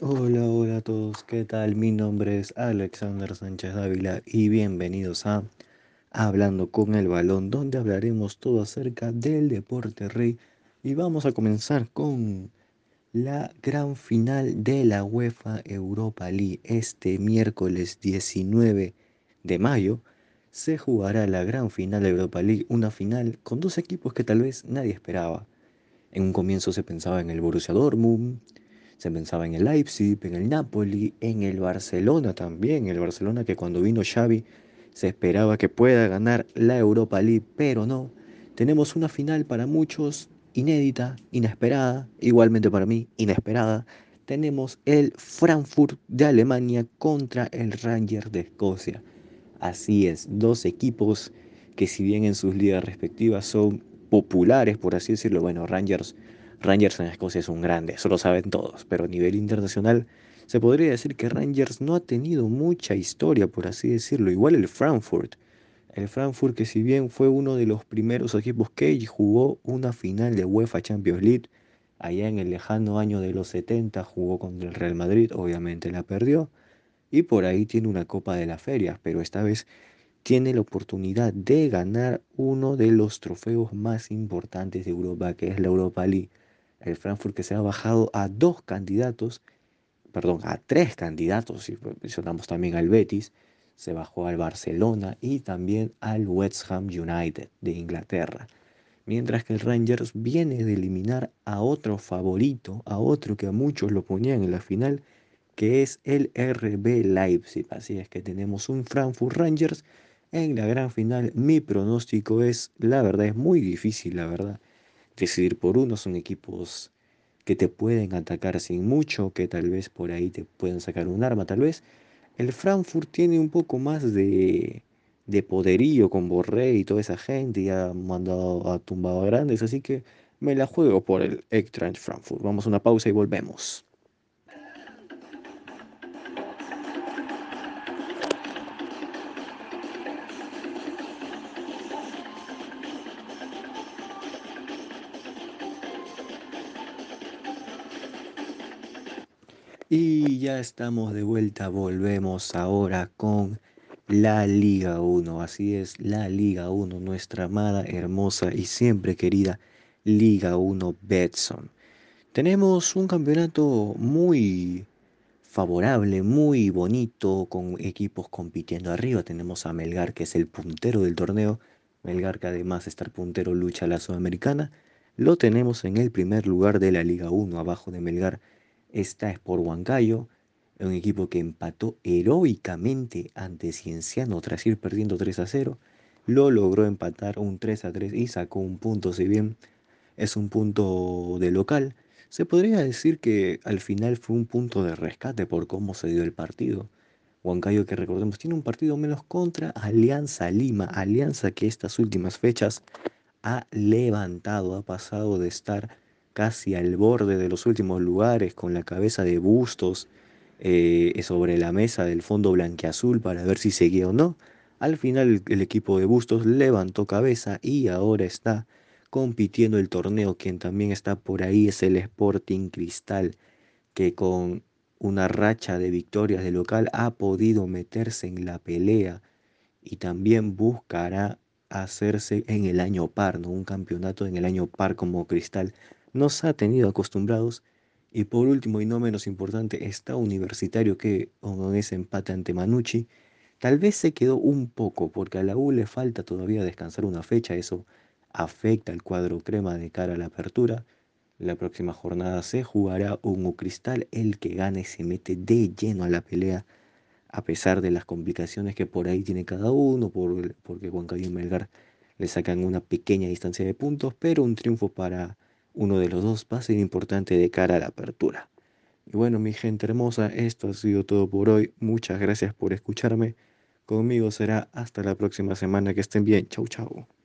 Hola, hola a todos, ¿qué tal? Mi nombre es Alexander Sánchez Dávila y bienvenidos a Hablando con el Balón, donde hablaremos todo acerca del deporte rey y vamos a comenzar con la gran final de la UEFA Europa League. Este miércoles 19 de mayo se jugará la gran final de Europa League, una final con dos equipos que tal vez nadie esperaba. En un comienzo se pensaba en el Borussia Dortmund, se pensaba en el Leipzig, en el Napoli, en el Barcelona también. El Barcelona que cuando vino Xavi se esperaba que pueda ganar la Europa League, pero no. Tenemos una final para muchos inédita, inesperada, igualmente para mí inesperada. Tenemos el Frankfurt de Alemania contra el Rangers de Escocia. Así es, dos equipos que si bien en sus ligas respectivas son populares, por así decirlo, bueno, Rangers Rangers en Escocia es un grande, eso lo saben todos, pero a nivel internacional se podría decir que Rangers no ha tenido mucha historia, por así decirlo. Igual el Frankfurt. El Frankfurt que si bien fue uno de los primeros equipos que jugó una final de UEFA Champions League, allá en el lejano año de los 70 jugó contra el Real Madrid, obviamente la perdió, y por ahí tiene una Copa de las Ferias, pero esta vez tiene la oportunidad de ganar uno de los trofeos más importantes de Europa, que es la Europa League el Frankfurt que se ha bajado a dos candidatos, perdón, a tres candidatos, si mencionamos también al Betis, se bajó al Barcelona y también al West Ham United de Inglaterra. Mientras que el Rangers viene de eliminar a otro favorito, a otro que a muchos lo ponían en la final, que es el RB Leipzig. Así es que tenemos un Frankfurt Rangers en la gran final. Mi pronóstico es, la verdad, es muy difícil, la verdad decidir por uno. Son equipos que te pueden atacar sin mucho, que tal vez por ahí te pueden sacar un arma, tal vez. El Frankfurt tiene un poco más de, de poderío con Borré y toda esa gente, y ha mandado a tumbado a grandes, así que me la juego por el Eintracht Frankfurt. Vamos a una pausa y volvemos. Y ya estamos de vuelta, volvemos ahora con la Liga 1. Así es, la Liga 1, nuestra amada, hermosa y siempre querida Liga 1 Betson. Tenemos un campeonato muy favorable, muy bonito, con equipos compitiendo arriba. Tenemos a Melgar, que es el puntero del torneo. Melgar, que además de estar puntero, lucha la Sudamericana. Lo tenemos en el primer lugar de la Liga 1, abajo de Melgar esta es por Huancayo, un equipo que empató heroicamente ante Cienciano tras ir perdiendo 3 a 0. Lo logró empatar un 3 a 3 y sacó un punto, si bien es un punto de local. Se podría decir que al final fue un punto de rescate por cómo se dio el partido. Huancayo, que recordemos, tiene un partido menos contra Alianza Lima, Alianza que estas últimas fechas ha levantado, ha pasado de estar casi al borde de los últimos lugares, con la cabeza de bustos eh, sobre la mesa del fondo blanqueazul para ver si seguía o no. Al final el equipo de Bustos levantó cabeza y ahora está compitiendo el torneo. Quien también está por ahí es el Sporting Cristal, que con una racha de victorias de local ha podido meterse en la pelea y también buscará hacerse en el año par, ¿no? Un campeonato en el año par como Cristal nos ha tenido acostumbrados. Y por último y no menos importante, está Universitario que con ese empate ante Manucci, tal vez se quedó un poco porque a la U le falta todavía descansar una fecha, eso afecta al cuadro crema de cara a la apertura. La próxima jornada se jugará un Cristal, el que gane se mete de lleno a la pelea, a pesar de las complicaciones que por ahí tiene cada uno, por, porque Huancayo y Melgar le sacan una pequeña distancia de puntos, pero un triunfo para uno de los dos va a ser importante de cara a la apertura. Y bueno, mi gente hermosa, esto ha sido todo por hoy. Muchas gracias por escucharme. Conmigo será hasta la próxima semana. Que estén bien. Chau, chau.